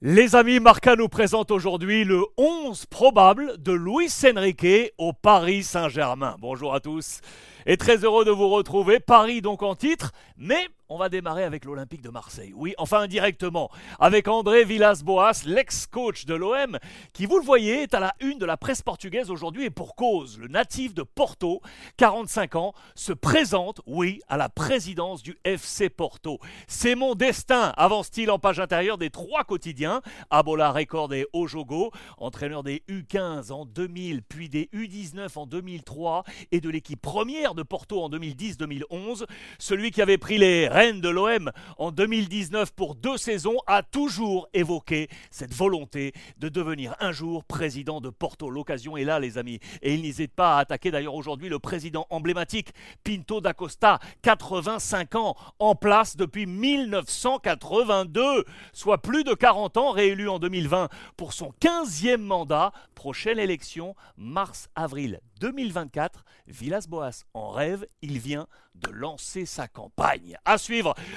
Les amis, Marca nous présente aujourd'hui le 11 probable de Luis Enrique au Paris Saint-Germain. Bonjour à tous et très heureux de vous retrouver. Paris donc en titre, mais on va démarrer avec l'Olympique de Marseille. Oui, enfin indirectement, avec André Villas-Boas, l'ex-coach de l'OM, qui, vous le voyez, est à la une de la presse portugaise aujourd'hui et pour cause. Le natif de Porto, 45 ans, se présente, oui, à la présidence du FC Porto. C'est mon destin, avance-t-il en page intérieure des trois quotidiens. Abola Record et Ojogo, entraîneur des U15 en 2000, puis des U19 en 2003 et de l'équipe première de Porto en 2010-2011. Celui qui avait pris les de l'OM en 2019 pour deux saisons, a toujours évoqué cette volonté de devenir un jour président de Porto. L'occasion est là, les amis. Et il n'hésite pas à attaquer d'ailleurs aujourd'hui le président emblématique, Pinto da Costa, 85 ans, en place depuis 1982, soit plus de 40 ans, réélu en 2020 pour son 15e mandat. Prochaine élection, mars-avril 2024. Villas-Boas en rêve, il vient de lancer sa campagne.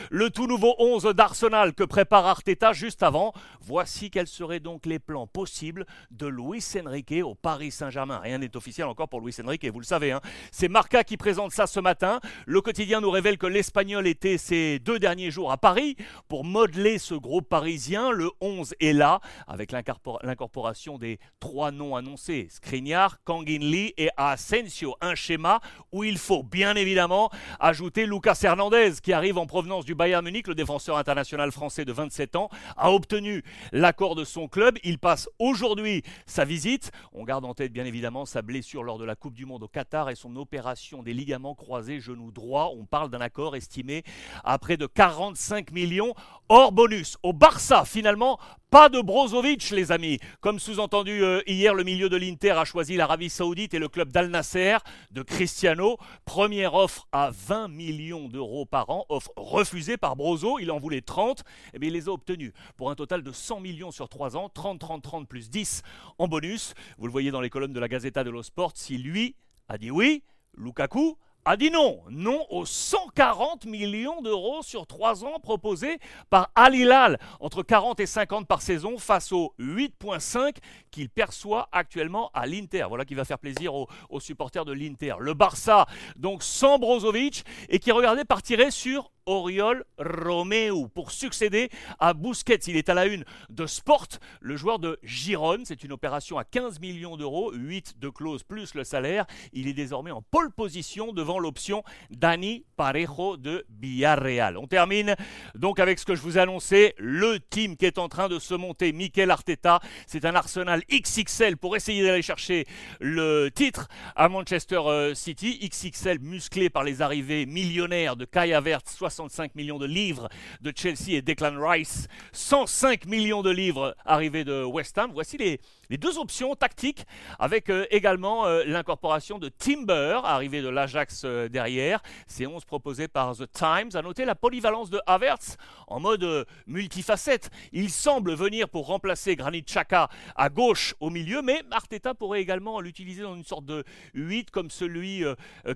Le tout nouveau 11 d'Arsenal que prépare Arteta juste avant. Voici quels seraient donc les plans possibles de Luis Enrique au Paris Saint-Germain. Rien n'est officiel encore pour Luis Enrique, vous le savez. Hein. C'est Marca qui présente ça ce matin. Le quotidien nous révèle que l'Espagnol était ces deux derniers jours à Paris pour modeler ce groupe parisien. Le 11 est là, avec l'incorporation des trois noms annoncés, Skriniar, Kanginli et Asensio. Un schéma où il faut bien évidemment ajouter Lucas Hernandez, qui arrive en provenance du Bayern Munich, le défenseur international français de 27 ans, a obtenu l'accord de son club. Il passe aujourd'hui sa visite. On garde en tête bien évidemment sa blessure lors de la Coupe du Monde au Qatar et son opération des ligaments croisés genou droit. On parle d'un accord estimé à près de 45 millions hors bonus. Au Barça, finalement, pas de Brozovic, les amis. Comme sous-entendu euh, hier, le milieu de l'Inter a choisi l'Arabie Saoudite et le club d'Al Nasser de Cristiano. Première offre à 20 millions d'euros par an, offre refusée par Brozo. Il en voulait 30, et eh bien il les a obtenus pour un total de 100 millions sur 3 ans, 30, 30, 30 plus 10 en bonus. Vous le voyez dans les colonnes de la Gazeta dello Sport. Si lui a dit oui, Lukaku a dit non, non aux 140 millions d'euros sur 3 ans proposés par Al Hilal, entre 40 et 50 par saison face aux 8,5 qu'il perçoit actuellement à l'Inter. Voilà qui va faire plaisir aux, aux supporters de l'Inter. Le Barça, donc sans Brozovic, et qui regardait partirait sur Oriol Romeu pour succéder à Busquets. Il est à la une de Sport, le joueur de Gironne. C'est une opération à 15 millions d'euros, 8 de clause plus le salaire. Il est désormais en pole position devant l'option Dani Parejo de Villarreal. On termine donc avec ce que je vous ai annoncé, le team qui est en train de se monter, Mikel Arteta. C'est un Arsenal XXL pour essayer d'aller chercher le titre à Manchester euh, City. XXL musclé par les arrivées millionnaires de Kai Havertz, 65 millions de livres de Chelsea et Declan Rice, 105 millions de livres arrivés de West Ham. Voici les, deux options tactiques avec euh, également euh, l'incorporation de Timber, arrivé de l'Ajax euh, derrière. C'est 11 proposés par The Times. À noter la polyvalence de Havertz en mode multifacette. Il semble venir pour remplacer Granit Xhaka à gauche au milieu, mais Arteta pourrait également l'utiliser dans une sorte de 8 comme celui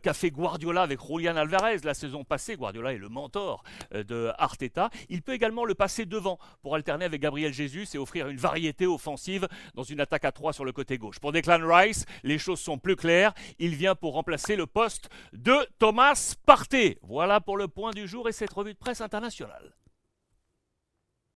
qu'a fait Guardiola avec Julian Alvarez la saison passée. Guardiola est le mentor de Arteta. Il peut également le passer devant pour alterner avec Gabriel Jesus et offrir une variété offensive dans une attaque à 3 sur le côté gauche. Pour Declan Rice, les choses sont plus claires. Il vient pour remplacer le poste de Thomas Partey. Voilà pour le point du jour et cette revue de presse internationale.